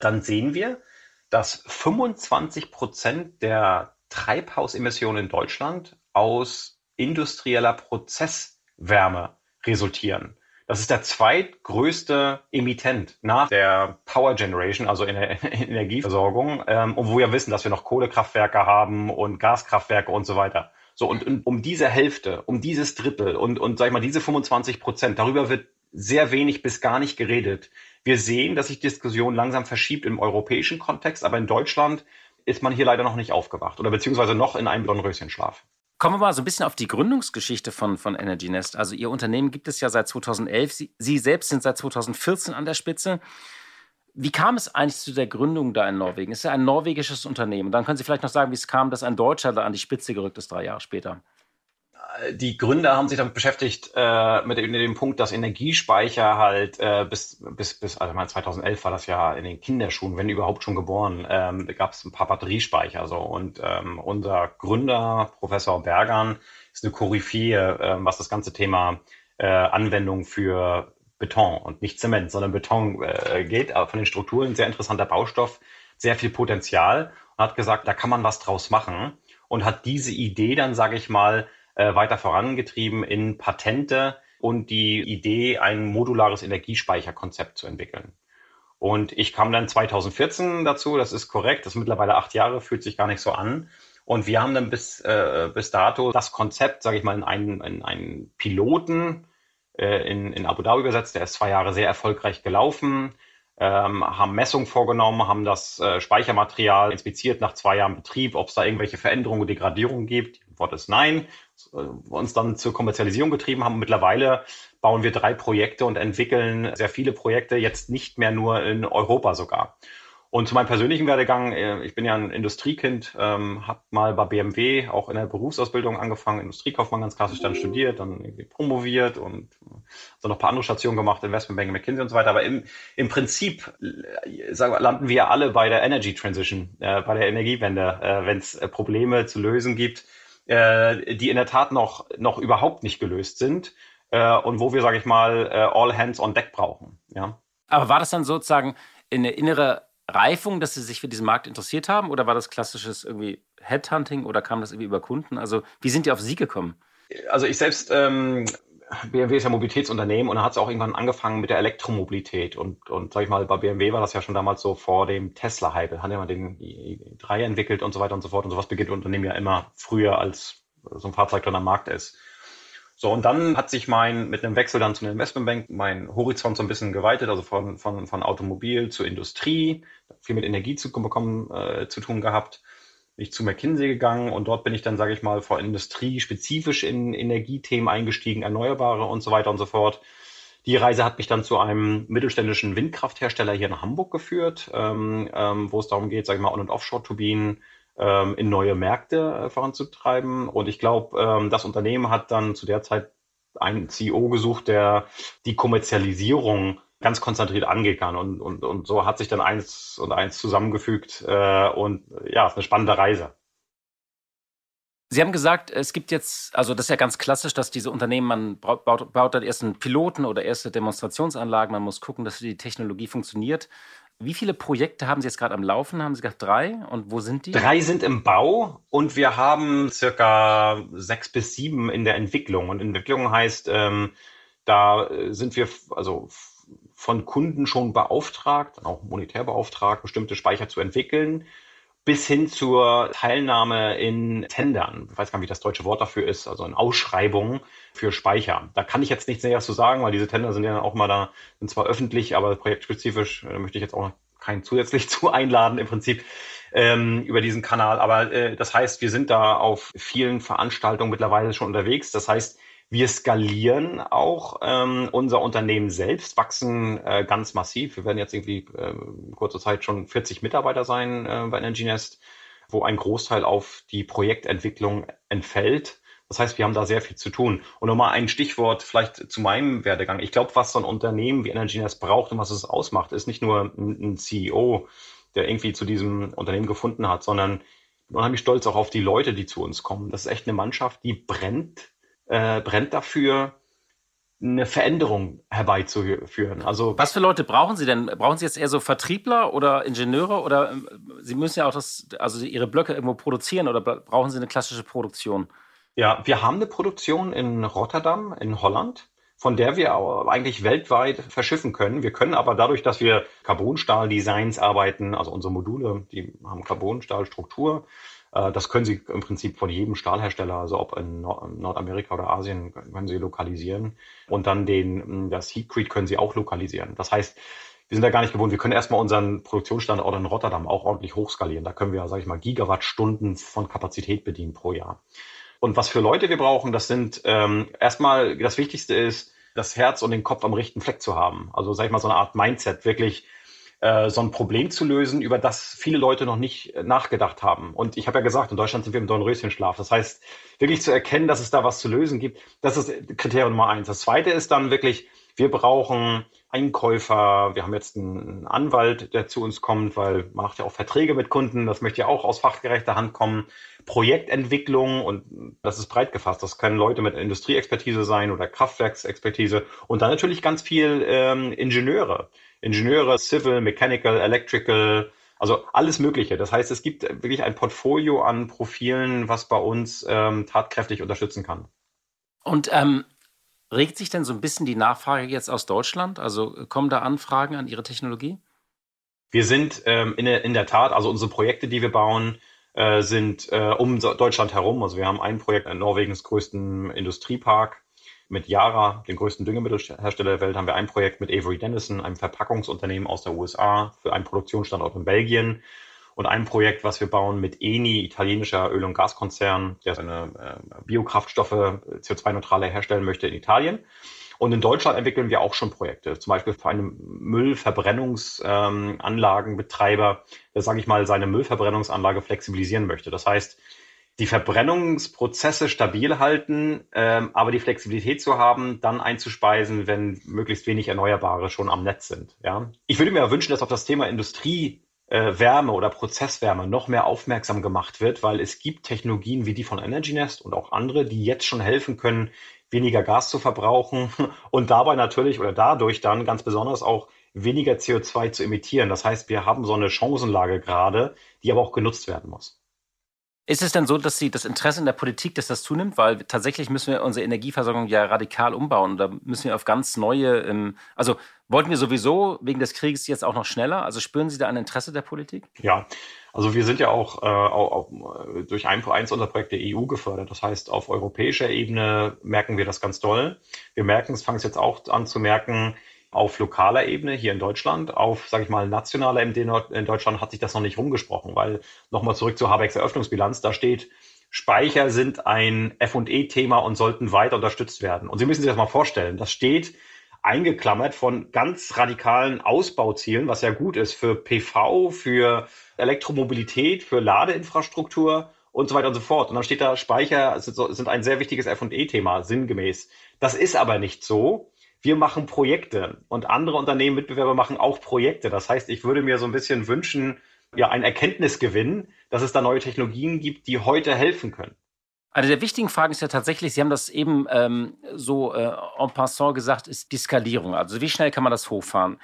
dann sehen wir, dass 25 Prozent der Treibhausemissionen in Deutschland aus industrieller Prozesswärme resultieren. Das ist der zweitgrößte Emittent nach der Power Generation, also in der <laughs> Energieversorgung, ähm, wo wir wissen, dass wir noch Kohlekraftwerke haben und Gaskraftwerke und so weiter. So, und, und um diese Hälfte, um dieses Drittel und, und sag ich mal, diese 25 Prozent, darüber wird sehr wenig bis gar nicht geredet. Wir sehen, dass sich Diskussion langsam verschiebt im europäischen Kontext, aber in Deutschland ist man hier leider noch nicht aufgewacht oder beziehungsweise noch in einem Dornröschenschlaf. Kommen wir mal so ein bisschen auf die Gründungsgeschichte von, von Energy Nest. Also Ihr Unternehmen gibt es ja seit 2011. Sie, Sie selbst sind seit 2014 an der Spitze. Wie kam es eigentlich zu der Gründung da in Norwegen? Es ist ja ein norwegisches Unternehmen. Dann können Sie vielleicht noch sagen, wie es kam, dass ein Deutscher da an die Spitze gerückt ist, drei Jahre später die Gründer haben sich damit beschäftigt äh, mit, dem, mit, dem, Punkt, dass Energiespeicher halt äh, bis bis bis also mal 2011 war das ja in den Kinderschuhen, wenn überhaupt schon geboren, ähm, gab es ein paar Batteriespeicher so. Und ähm, unser Gründer Professor Bergern ist eine Koryphäe, äh, was das ganze Thema äh, Anwendung für Beton und nicht Zement, sondern Beton äh, geht, aber von den Strukturen sehr interessanter Baustoff, sehr viel Potenzial. Und hat gesagt, da kann man was draus machen. Und hat diese Idee dann, sage ich mal, äh, weiter vorangetrieben in Patente und die Idee, ein modulares Energiespeicherkonzept zu entwickeln. Und ich kam dann 2014 dazu, das ist korrekt, das ist mittlerweile acht Jahre, fühlt sich gar nicht so an. Und wir haben dann bis, äh, bis dato das Konzept, sage ich mal, in einen, in einen Piloten äh, in, in Abu Dhabi übersetzt. Der ist zwei Jahre sehr erfolgreich gelaufen, ähm, haben Messungen vorgenommen, haben das äh, Speichermaterial inspiziert nach zwei Jahren Betrieb, ob es da irgendwelche Veränderungen und Degradierungen gibt. Antwort ist nein. Äh, uns dann zur Kommerzialisierung getrieben haben. Mittlerweile bauen wir drei Projekte und entwickeln sehr viele Projekte, jetzt nicht mehr nur in Europa sogar. Und zu meinem persönlichen Werdegang, äh, ich bin ja ein Industriekind, ähm, habe mal bei BMW auch in der Berufsausbildung angefangen, Industriekaufmann ganz klassisch dann studiert, dann promoviert und so noch ein paar andere Stationen gemacht, Investmentbanking, McKinsey und so weiter. Aber im, im Prinzip äh, sagen wir, landen wir alle bei der Energy Transition, äh, bei der Energiewende, äh, wenn es äh, Probleme zu lösen gibt äh, die in der Tat noch, noch überhaupt nicht gelöst sind äh, und wo wir, sage ich mal, äh, all hands on deck brauchen. Ja. Aber war das dann sozusagen eine innere Reifung, dass Sie sich für diesen Markt interessiert haben? Oder war das klassisches irgendwie Headhunting oder kam das irgendwie über Kunden? Also wie sind die auf Sie gekommen? Also ich selbst ähm, BMW ist ja Mobilitätsunternehmen und da hat es auch irgendwann angefangen mit der Elektromobilität. Und, und sag ich mal, bei BMW war das ja schon damals so vor dem Tesla-Hype. Hat ja mal den i3 entwickelt und so weiter und so fort. Und sowas beginnt Unternehmen ja immer früher, als so ein Fahrzeug dann am Markt ist. So, und dann hat sich mein, mit einem Wechsel dann zu einer Investmentbank, mein Horizont so ein bisschen geweitet, also von, von, von Automobil zur Industrie, viel mit Energie zu bekommen, äh, zu tun gehabt bin ich zu McKinsey gegangen und dort bin ich dann, sage ich mal, vor Industrie spezifisch in Energiethemen eingestiegen, Erneuerbare und so weiter und so fort. Die Reise hat mich dann zu einem mittelständischen Windkrafthersteller hier in Hamburg geführt, ähm, ähm, wo es darum geht, sage ich mal, On- und Offshore-Turbinen ähm, in neue Märkte äh, voranzutreiben. Und ich glaube, ähm, das Unternehmen hat dann zu der Zeit einen CEO gesucht, der die Kommerzialisierung ganz konzentriert angehen kann. Und, und, und so hat sich dann eins und eins zusammengefügt. Äh, und ja, es ist eine spannende Reise. Sie haben gesagt, es gibt jetzt, also das ist ja ganz klassisch, dass diese Unternehmen, man baut, baut dann erst einen Piloten oder erste Demonstrationsanlagen, man muss gucken, dass die Technologie funktioniert. Wie viele Projekte haben Sie jetzt gerade am Laufen? Haben Sie gesagt drei? Und wo sind die? Drei sind im Bau und wir haben circa sechs bis sieben in der Entwicklung. Und Entwicklung heißt, ähm, da sind wir, also von Kunden schon beauftragt, auch monetär beauftragt, bestimmte Speicher zu entwickeln, bis hin zur Teilnahme in Tendern. Ich weiß gar nicht, wie das deutsche Wort dafür ist, also in Ausschreibungen für Speicher. Da kann ich jetzt nichts näher zu sagen, weil diese Tender sind ja auch mal da, sind zwar öffentlich, aber projektspezifisch, da möchte ich jetzt auch keinen zusätzlich <laughs> zu einladen im Prinzip ähm, über diesen Kanal. Aber äh, das heißt, wir sind da auf vielen Veranstaltungen mittlerweile schon unterwegs. Das heißt, wir skalieren auch ähm, unser Unternehmen selbst, wachsen äh, ganz massiv. Wir werden jetzt irgendwie äh, in kurzer Zeit schon 40 Mitarbeiter sein äh, bei EnergyNest, wo ein Großteil auf die Projektentwicklung entfällt. Das heißt, wir haben da sehr viel zu tun. Und nochmal ein Stichwort vielleicht zu meinem Werdegang. Ich glaube, was so ein Unternehmen wie EnergyNest braucht und was es ausmacht, ist nicht nur ein, ein CEO, der irgendwie zu diesem Unternehmen gefunden hat, sondern unheimlich stolz auch auf die Leute, die zu uns kommen. Das ist echt eine Mannschaft, die brennt äh, brennt dafür, eine Veränderung herbeizuführen. Also was für Leute brauchen Sie denn? Brauchen Sie jetzt eher so Vertriebler oder Ingenieure oder ähm, Sie müssen ja auch das, also Ihre Blöcke irgendwo produzieren oder brauchen Sie eine klassische Produktion? Ja, wir haben eine Produktion in Rotterdam in Holland, von der wir eigentlich weltweit verschiffen können. Wir können aber dadurch, dass wir Carbonstahl-Designs arbeiten, also unsere Module, die haben Carbonstahlstruktur, das können Sie im Prinzip von jedem Stahlhersteller, also ob in Nordamerika oder Asien, können Sie lokalisieren. Und dann den, das Heatcrete können Sie auch lokalisieren. Das heißt, wir sind da gar nicht gewohnt. Wir können erstmal unseren Produktionsstandort in Rotterdam auch ordentlich hochskalieren. Da können wir, sage ich mal, Gigawattstunden von Kapazität bedienen pro Jahr. Und was für Leute wir brauchen, das sind ähm, erstmal das Wichtigste ist, das Herz und den Kopf am rechten Fleck zu haben. Also sage ich mal so eine Art Mindset, wirklich äh, so ein Problem zu lösen, über das viele Leute noch nicht äh, nachgedacht haben. Und ich habe ja gesagt, in Deutschland sind wir im Dornröschenschlaf. Das heißt, wirklich zu erkennen, dass es da was zu lösen gibt, das ist Kriterium Nummer eins. Das zweite ist dann wirklich, wir brauchen Einkäufer, wir haben jetzt einen Anwalt, der zu uns kommt, weil man macht ja auch Verträge mit Kunden, das möchte ja auch aus fachgerechter Hand kommen. Projektentwicklung und das ist breit gefasst. Das können Leute mit Industrieexpertise sein oder Kraftwerksexpertise und dann natürlich ganz viel ähm, Ingenieure. Ingenieure, Civil, Mechanical, Electrical, also alles Mögliche. Das heißt, es gibt wirklich ein Portfolio an Profilen, was bei uns ähm, tatkräftig unterstützen kann. Und ähm, regt sich denn so ein bisschen die Nachfrage jetzt aus Deutschland? Also kommen da Anfragen an Ihre Technologie? Wir sind ähm, in, der, in der Tat, also unsere Projekte, die wir bauen, äh, sind äh, um Deutschland herum. Also wir haben ein Projekt in Norwegens größten Industriepark mit Yara, dem größten Düngemittelhersteller der Welt, haben wir ein Projekt mit Avery Dennison, einem Verpackungsunternehmen aus der USA, für einen Produktionsstandort in Belgien. Und ein Projekt, was wir bauen mit Eni, italienischer Öl- und Gaskonzern, der seine äh, Biokraftstoffe CO2-neutraler herstellen möchte in Italien. Und in Deutschland entwickeln wir auch schon Projekte, zum Beispiel für einen Müllverbrennungsanlagenbetreiber, ähm, der, sage ich mal, seine Müllverbrennungsanlage flexibilisieren möchte. Das heißt, die Verbrennungsprozesse stabil halten, ähm, aber die Flexibilität zu haben, dann einzuspeisen, wenn möglichst wenig Erneuerbare schon am Netz sind. Ja? Ich würde mir wünschen, dass auf das Thema Industrie äh, oder Prozesswärme noch mehr aufmerksam gemacht wird, weil es gibt Technologien wie die von EnergyNest und auch andere, die jetzt schon helfen können, weniger Gas zu verbrauchen <laughs> und dabei natürlich oder dadurch dann ganz besonders auch weniger CO2 zu emittieren. Das heißt, wir haben so eine Chancenlage gerade, die aber auch genutzt werden muss. Ist es denn so, dass Sie das Interesse in der Politik, dass das zunimmt? Weil tatsächlich müssen wir unsere Energieversorgung ja radikal umbauen. Da müssen wir auf ganz neue, ähm, also wollten wir sowieso wegen des Krieges jetzt auch noch schneller? Also spüren Sie da ein Interesse der Politik? Ja, also wir sind ja auch, äh, auch, auch durch ein, eins unserer Projekte EU gefördert. Das heißt, auf europäischer Ebene merken wir das ganz doll. Wir merken es, fangen es jetzt auch an zu merken, auf lokaler Ebene hier in Deutschland, auf, sage ich mal, nationaler Ebene in Deutschland hat sich das noch nicht rumgesprochen, weil nochmal zurück zur Habecks Eröffnungsbilanz, da steht, Speicher sind ein F&E-Thema und sollten weiter unterstützt werden. Und Sie müssen sich das mal vorstellen, das steht eingeklammert von ganz radikalen Ausbauzielen, was ja gut ist für PV, für Elektromobilität, für Ladeinfrastruktur und so weiter und so fort. Und dann steht da, Speicher sind ein sehr wichtiges F&E-Thema, sinngemäß. Das ist aber nicht so wir machen Projekte und andere Unternehmen, Mitbewerber machen auch Projekte. Das heißt, ich würde mir so ein bisschen wünschen, ja, ein Erkenntnisgewinn, dass es da neue Technologien gibt, die heute helfen können. Eine der wichtigen Fragen ist ja tatsächlich, Sie haben das eben ähm, so äh, en passant gesagt, ist die Skalierung. Also wie schnell kann man das hochfahren?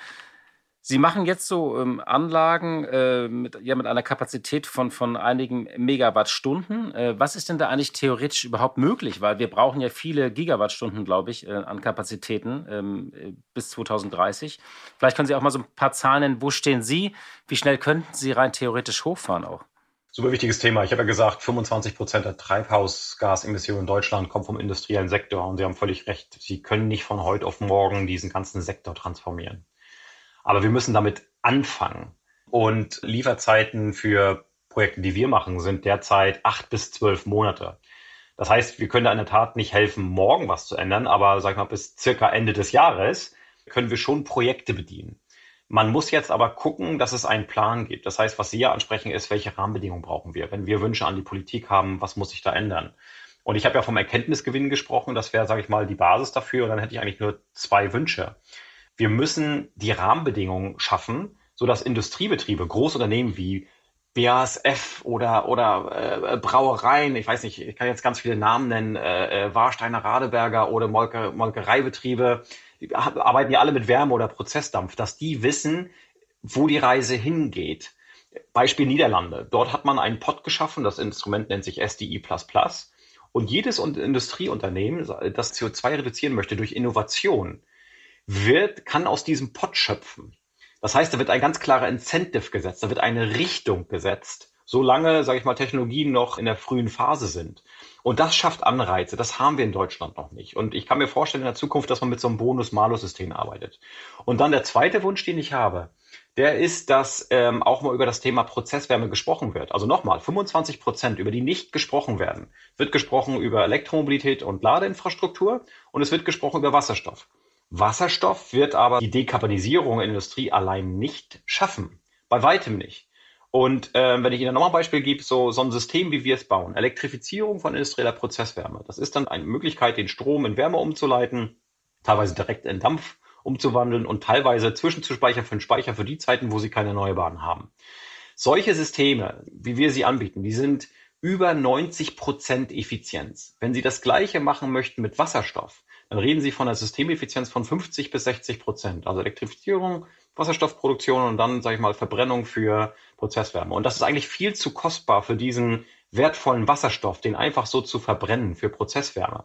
Sie machen jetzt so ähm, Anlagen äh, mit, ja, mit einer Kapazität von, von einigen Megawattstunden. Äh, was ist denn da eigentlich theoretisch überhaupt möglich? Weil wir brauchen ja viele Gigawattstunden, glaube ich, äh, an Kapazitäten ähm, äh, bis 2030. Vielleicht können Sie auch mal so ein paar Zahlen nennen. Wo stehen Sie? Wie schnell könnten Sie rein theoretisch hochfahren auch? Super wichtiges Thema. Ich habe ja gesagt, 25 Prozent der Treibhausgasemissionen in Deutschland kommen vom industriellen Sektor. Und Sie haben völlig recht. Sie können nicht von heute auf morgen diesen ganzen Sektor transformieren. Aber wir müssen damit anfangen. Und Lieferzeiten für Projekte, die wir machen, sind derzeit acht bis zwölf Monate. Das heißt, wir können da in der Tat nicht helfen, morgen was zu ändern, aber sag ich mal, bis circa Ende des Jahres können wir schon Projekte bedienen. Man muss jetzt aber gucken, dass es einen Plan gibt. Das heißt, was Sie ja ansprechen, ist, welche Rahmenbedingungen brauchen wir? Wenn wir Wünsche an die Politik haben, was muss sich da ändern? Und ich habe ja vom Erkenntnisgewinn gesprochen. Das wäre, sage ich mal, die Basis dafür. Und dann hätte ich eigentlich nur zwei Wünsche. Wir müssen die Rahmenbedingungen schaffen, sodass Industriebetriebe, Großunternehmen wie BASF oder, oder äh, Brauereien, ich weiß nicht, ich kann jetzt ganz viele Namen nennen, äh, äh, Warsteiner Radeberger oder Molke, Molkereibetriebe, die arbeiten ja alle mit Wärme oder Prozessdampf, dass die wissen, wo die Reise hingeht. Beispiel Niederlande. Dort hat man einen Pot geschaffen, das Instrument nennt sich SDI++. Und jedes Industrieunternehmen, das CO2 reduzieren möchte durch Innovation, wird, kann aus diesem Pot schöpfen. Das heißt, da wird ein ganz klarer Incentive gesetzt, da wird eine Richtung gesetzt, solange, sage ich mal, Technologien noch in der frühen Phase sind. Und das schafft Anreize. Das haben wir in Deutschland noch nicht. Und ich kann mir vorstellen in der Zukunft, dass man mit so einem Bonus-Malus-System arbeitet. Und dann der zweite Wunsch, den ich habe, der ist, dass ähm, auch mal über das Thema Prozesswärme gesprochen wird. Also nochmal, 25 Prozent, über die nicht gesprochen werden. Wird gesprochen über Elektromobilität und Ladeinfrastruktur und es wird gesprochen über Wasserstoff. Wasserstoff wird aber die Dekarbonisierung der Industrie allein nicht schaffen. Bei weitem nicht. Und äh, wenn ich Ihnen nochmal ein Beispiel gebe, so, so ein System, wie wir es bauen, Elektrifizierung von industrieller Prozesswärme, das ist dann eine Möglichkeit, den Strom in Wärme umzuleiten, teilweise direkt in Dampf umzuwandeln und teilweise zwischenzuspeichern für den Speicher für die Zeiten, wo Sie keine Erneuerbaren haben. Solche Systeme, wie wir sie anbieten, die sind über 90 Prozent Effizienz. Wenn Sie das Gleiche machen möchten mit Wasserstoff, dann reden Sie von einer Systemeffizienz von 50 bis 60 Prozent. Also Elektrifizierung, Wasserstoffproduktion und dann, sage ich mal, Verbrennung für Prozesswärme. Und das ist eigentlich viel zu kostbar für diesen wertvollen Wasserstoff, den einfach so zu verbrennen für Prozesswärme.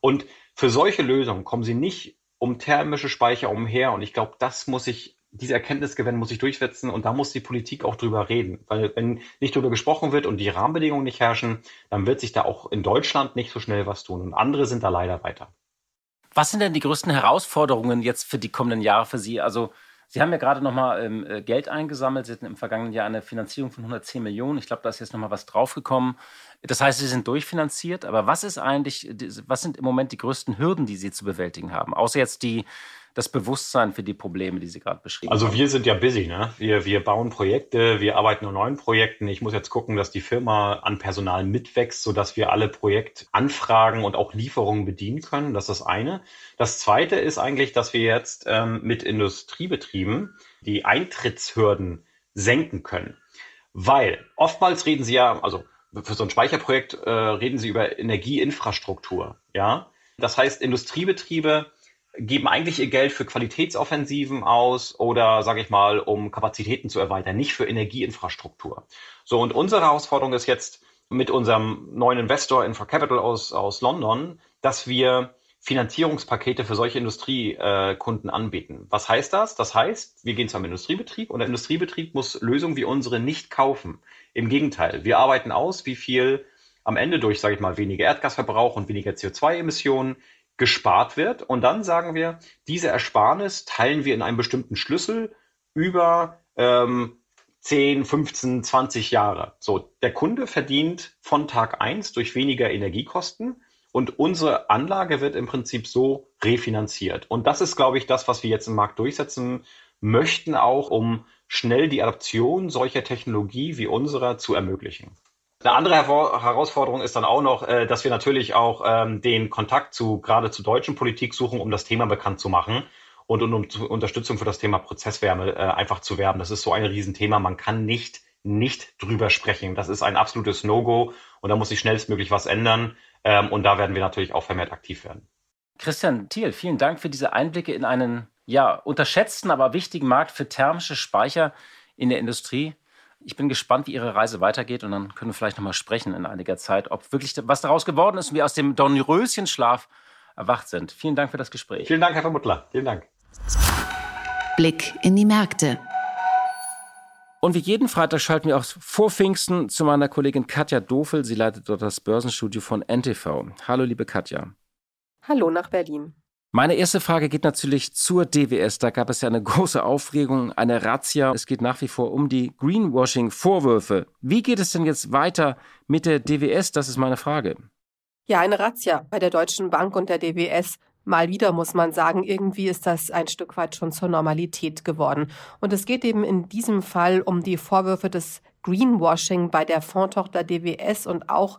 Und für solche Lösungen kommen Sie nicht um thermische Speicher umher. Und ich glaube, das muss ich diese Erkenntnisgewinn muss sich durchsetzen und da muss die Politik auch drüber reden. Weil wenn nicht drüber gesprochen wird und die Rahmenbedingungen nicht herrschen, dann wird sich da auch in Deutschland nicht so schnell was tun. Und andere sind da leider weiter. Was sind denn die größten Herausforderungen jetzt für die kommenden Jahre für Sie? Also Sie haben ja gerade nochmal ähm, äh, Geld eingesammelt. Sie hatten im vergangenen Jahr eine Finanzierung von 110 Millionen. Ich glaube, da ist jetzt nochmal was draufgekommen. Das heißt, Sie sind durchfinanziert. Aber was ist eigentlich, was sind im Moment die größten Hürden, die Sie zu bewältigen haben? Außer jetzt die, das Bewusstsein für die Probleme, die Sie gerade beschrieben also haben? Also wir sind ja busy, ne? Wir, wir bauen Projekte, wir arbeiten an neuen Projekten. Ich muss jetzt gucken, dass die Firma an Personal mitwächst, sodass wir alle Projektanfragen und auch Lieferungen bedienen können. Das ist das eine. Das zweite ist eigentlich, dass wir jetzt ähm, mit Industriebetrieben die Eintrittshürden senken können. Weil oftmals reden sie ja, also für so ein Speicherprojekt äh, reden sie über Energieinfrastruktur, ja. Das heißt, Industriebetriebe geben eigentlich ihr Geld für Qualitätsoffensiven aus oder, sage ich mal, um Kapazitäten zu erweitern, nicht für Energieinfrastruktur. So, und unsere Herausforderung ist jetzt mit unserem neuen Investor Infra Capital aus, aus London, dass wir Finanzierungspakete für solche Industriekunden äh, anbieten. Was heißt das? Das heißt, wir gehen zu einem Industriebetrieb und der Industriebetrieb muss Lösungen wie unsere nicht kaufen. Im Gegenteil, wir arbeiten aus, wie viel am Ende durch, sage ich mal, weniger Erdgasverbrauch und weniger CO2-Emissionen gespart wird. Und dann sagen wir, diese Ersparnis teilen wir in einem bestimmten Schlüssel über ähm, 10, 15, 20 Jahre. So, der Kunde verdient von Tag eins durch weniger Energiekosten und unsere Anlage wird im Prinzip so refinanziert. Und das ist, glaube ich, das, was wir jetzt im Markt durchsetzen möchten, auch um schnell die Adaption solcher Technologie wie unserer zu ermöglichen. Eine andere Herausforderung ist dann auch noch, äh, dass wir natürlich auch ähm, den Kontakt zu gerade zur deutschen Politik suchen, um das Thema bekannt zu machen und um, Unterstützung für das Thema Prozesswärme äh, einfach zu werben. Das ist so ein Riesenthema. Man kann nicht nicht drüber sprechen. Das ist ein absolutes No-Go und da muss sich schnellstmöglich was ändern. Ähm, und da werden wir natürlich auch vermehrt aktiv werden. Christian Thiel, vielen Dank für diese Einblicke in einen ja, unterschätzten, aber wichtigen Markt für thermische Speicher in der Industrie. Ich bin gespannt, wie Ihre Reise weitergeht und dann können wir vielleicht nochmal sprechen in einiger Zeit, ob wirklich was daraus geworden ist und wir aus dem Dornröschenschlaf erwacht sind. Vielen Dank für das Gespräch. Vielen Dank, Herr Vermuttler. Vielen Dank. Blick in die Märkte. Und wie jeden Freitag schalten wir auch vor Pfingsten zu meiner Kollegin Katja Dofel. Sie leitet dort das Börsenstudio von NTV. Hallo, liebe Katja. Hallo nach Berlin. Meine erste Frage geht natürlich zur DWS. Da gab es ja eine <laughs> große Aufregung, eine Razzia. Es geht nach wie vor um die Greenwashing-Vorwürfe. Wie geht es denn jetzt weiter mit der DWS? Das ist meine Frage. Ja, eine Razzia bei der Deutschen Bank und der DWS. Mal wieder muss man sagen, irgendwie ist das ein Stück weit schon zur Normalität geworden. Und es geht eben in diesem Fall um die Vorwürfe des Greenwashing bei der Fondtochter DWS und auch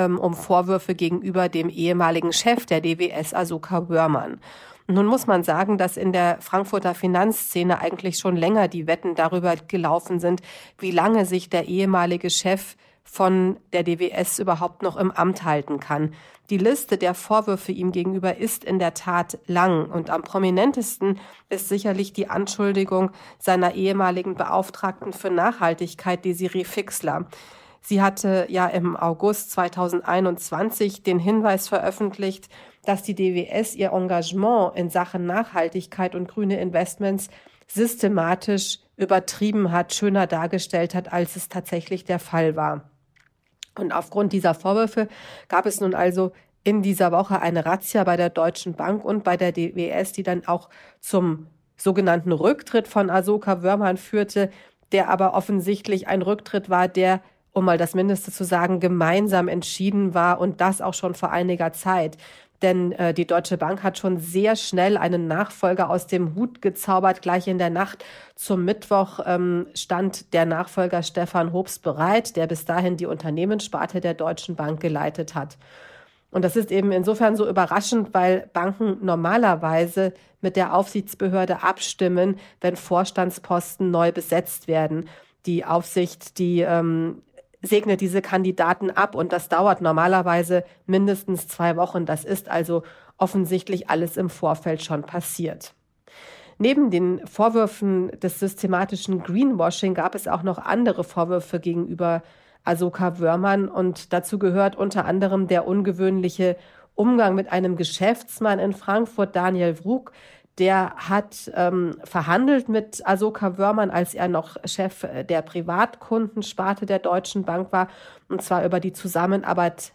ähm, um Vorwürfe gegenüber dem ehemaligen Chef der DWS, Asoka Wörmann. Nun muss man sagen, dass in der Frankfurter Finanzszene eigentlich schon länger die Wetten darüber gelaufen sind, wie lange sich der ehemalige Chef von der DWS überhaupt noch im Amt halten kann. Die Liste der Vorwürfe ihm gegenüber ist in der Tat lang und am prominentesten ist sicherlich die Anschuldigung seiner ehemaligen Beauftragten für Nachhaltigkeit, Desiree Fixler. Sie hatte ja im August 2021 den Hinweis veröffentlicht, dass die DWS ihr Engagement in Sachen Nachhaltigkeit und grüne Investments systematisch übertrieben hat, schöner dargestellt hat, als es tatsächlich der Fall war. Und aufgrund dieser Vorwürfe gab es nun also in dieser Woche eine Razzia bei der Deutschen Bank und bei der DWS, die dann auch zum sogenannten Rücktritt von Asoka Wörmann führte, der aber offensichtlich ein Rücktritt war, der um mal das Mindeste zu sagen, gemeinsam entschieden war und das auch schon vor einiger Zeit. Denn äh, die Deutsche Bank hat schon sehr schnell einen Nachfolger aus dem Hut gezaubert. Gleich in der Nacht zum Mittwoch ähm, stand der Nachfolger Stefan Hobbs bereit, der bis dahin die Unternehmenssparte der Deutschen Bank geleitet hat. Und das ist eben insofern so überraschend, weil Banken normalerweise mit der Aufsichtsbehörde abstimmen, wenn Vorstandsposten neu besetzt werden. Die Aufsicht, die ähm, segnet diese Kandidaten ab und das dauert normalerweise mindestens zwei Wochen. Das ist also offensichtlich alles im Vorfeld schon passiert. Neben den Vorwürfen des systematischen Greenwashing gab es auch noch andere Vorwürfe gegenüber Asoka Wörmann und dazu gehört unter anderem der ungewöhnliche Umgang mit einem Geschäftsmann in Frankfurt, Daniel Wrug, der hat ähm, verhandelt mit Asoka Wörmann, als er noch Chef der Privatkundensparte der Deutschen Bank war, und zwar über die Zusammenarbeit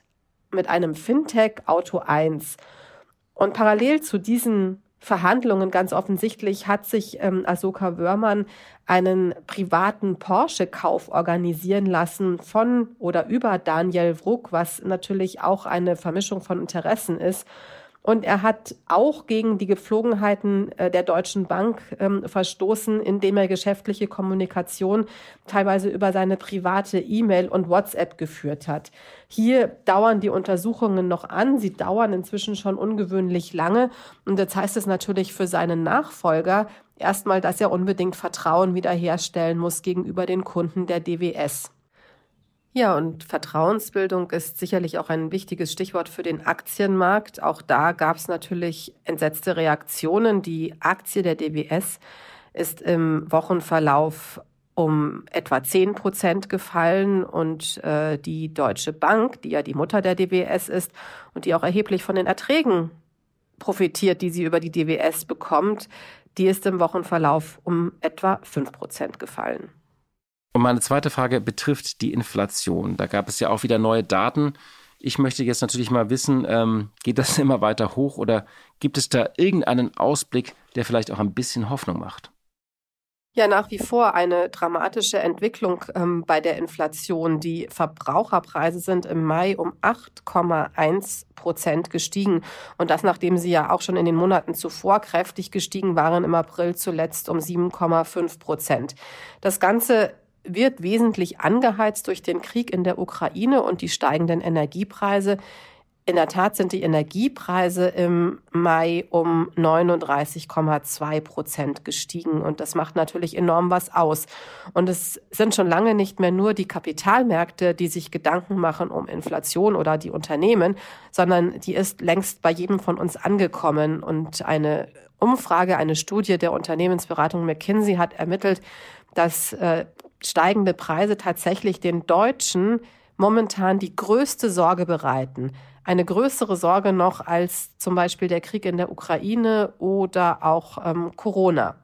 mit einem Fintech Auto 1. Und parallel zu diesen Verhandlungen ganz offensichtlich hat sich ähm, Asoka Wörmann einen privaten Porsche-Kauf organisieren lassen von oder über Daniel Wruck, was natürlich auch eine Vermischung von Interessen ist. Und er hat auch gegen die Gepflogenheiten äh, der Deutschen Bank ähm, verstoßen, indem er geschäftliche Kommunikation teilweise über seine private E-Mail und WhatsApp geführt hat. Hier dauern die Untersuchungen noch an. Sie dauern inzwischen schon ungewöhnlich lange. Und jetzt heißt es natürlich für seinen Nachfolger erstmal, dass er unbedingt Vertrauen wiederherstellen muss gegenüber den Kunden der DWS. Ja, und Vertrauensbildung ist sicherlich auch ein wichtiges Stichwort für den Aktienmarkt. Auch da gab es natürlich entsetzte Reaktionen. Die Aktie der DWS ist im Wochenverlauf um etwa 10 Prozent gefallen und äh, die Deutsche Bank, die ja die Mutter der DWS ist und die auch erheblich von den Erträgen profitiert, die sie über die DWS bekommt, die ist im Wochenverlauf um etwa 5 Prozent gefallen. Und meine zweite Frage betrifft die Inflation. Da gab es ja auch wieder neue Daten. Ich möchte jetzt natürlich mal wissen, ähm, geht das <laughs> immer weiter hoch oder gibt es da irgendeinen Ausblick, der vielleicht auch ein bisschen Hoffnung macht? Ja, nach wie vor eine dramatische Entwicklung ähm, bei der Inflation. Die Verbraucherpreise sind im Mai um 8,1 Prozent gestiegen. Und das, nachdem sie ja auch schon in den Monaten zuvor kräftig gestiegen waren, im April zuletzt um 7,5 Prozent. Das Ganze wird wesentlich angeheizt durch den Krieg in der Ukraine und die steigenden Energiepreise. In der Tat sind die Energiepreise im Mai um 39,2 Prozent gestiegen. Und das macht natürlich enorm was aus. Und es sind schon lange nicht mehr nur die Kapitalmärkte, die sich Gedanken machen um Inflation oder die Unternehmen, sondern die ist längst bei jedem von uns angekommen. Und eine Umfrage, eine Studie der Unternehmensberatung McKinsey hat ermittelt, dass äh, steigende Preise tatsächlich den Deutschen momentan die größte Sorge bereiten. Eine größere Sorge noch als zum Beispiel der Krieg in der Ukraine oder auch ähm, Corona.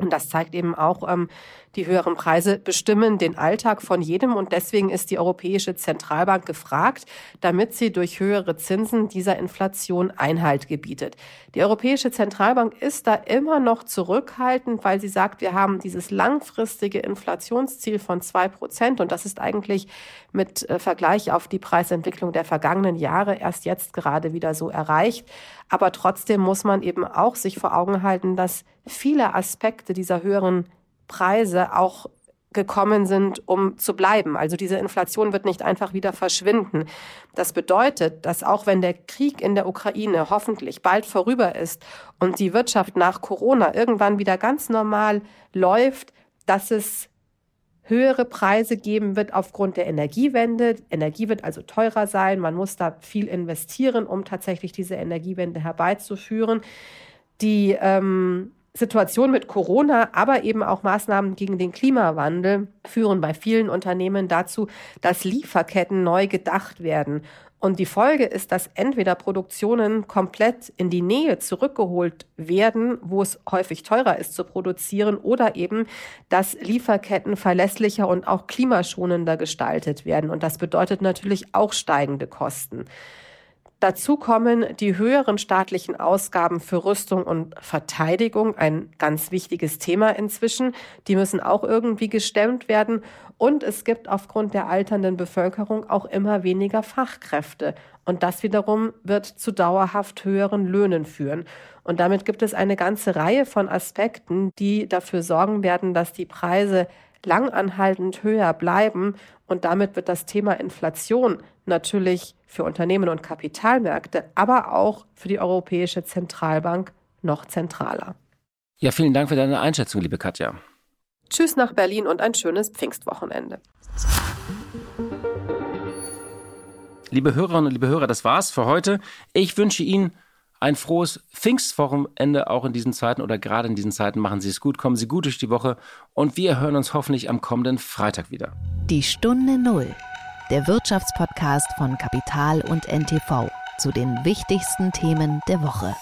Und das zeigt eben auch, ähm, die höheren Preise bestimmen den Alltag von jedem. Und deswegen ist die Europäische Zentralbank gefragt, damit sie durch höhere Zinsen dieser Inflation Einhalt gebietet. Die Europäische Zentralbank ist da immer noch zurückhaltend, weil sie sagt, wir haben dieses langfristige Inflationsziel von zwei Prozent. Und das ist eigentlich mit äh, Vergleich auf die Preisentwicklung der vergangenen Jahre erst jetzt gerade wieder so erreicht. Aber trotzdem muss man eben auch sich vor Augen halten, dass viele Aspekte dieser höheren Preise auch gekommen sind, um zu bleiben. Also diese Inflation wird nicht einfach wieder verschwinden. Das bedeutet, dass auch wenn der Krieg in der Ukraine hoffentlich bald vorüber ist und die Wirtschaft nach Corona irgendwann wieder ganz normal läuft, dass es höhere Preise geben wird aufgrund der Energiewende. Energie wird also teurer sein. Man muss da viel investieren, um tatsächlich diese Energiewende herbeizuführen. Die ähm, Situation mit Corona, aber eben auch Maßnahmen gegen den Klimawandel führen bei vielen Unternehmen dazu, dass Lieferketten neu gedacht werden. Und die Folge ist, dass entweder Produktionen komplett in die Nähe zurückgeholt werden, wo es häufig teurer ist zu produzieren, oder eben, dass Lieferketten verlässlicher und auch klimaschonender gestaltet werden. Und das bedeutet natürlich auch steigende Kosten. Dazu kommen die höheren staatlichen Ausgaben für Rüstung und Verteidigung, ein ganz wichtiges Thema inzwischen. Die müssen auch irgendwie gestemmt werden. Und es gibt aufgrund der alternden Bevölkerung auch immer weniger Fachkräfte. Und das wiederum wird zu dauerhaft höheren Löhnen führen. Und damit gibt es eine ganze Reihe von Aspekten, die dafür sorgen werden, dass die Preise langanhaltend höher bleiben. Und damit wird das Thema Inflation natürlich für Unternehmen und Kapitalmärkte, aber auch für die Europäische Zentralbank noch zentraler. Ja, vielen Dank für deine Einschätzung, liebe Katja. Tschüss nach Berlin und ein schönes Pfingstwochenende. Liebe Hörerinnen und liebe Hörer, das war's für heute. Ich wünsche Ihnen ein frohes Pfingstwochenende auch in diesen Zeiten oder gerade in diesen Zeiten. Machen Sie es gut, kommen Sie gut durch die Woche und wir hören uns hoffentlich am kommenden Freitag wieder. Die Stunde Null, der Wirtschaftspodcast von Kapital und NTV zu den wichtigsten Themen der Woche.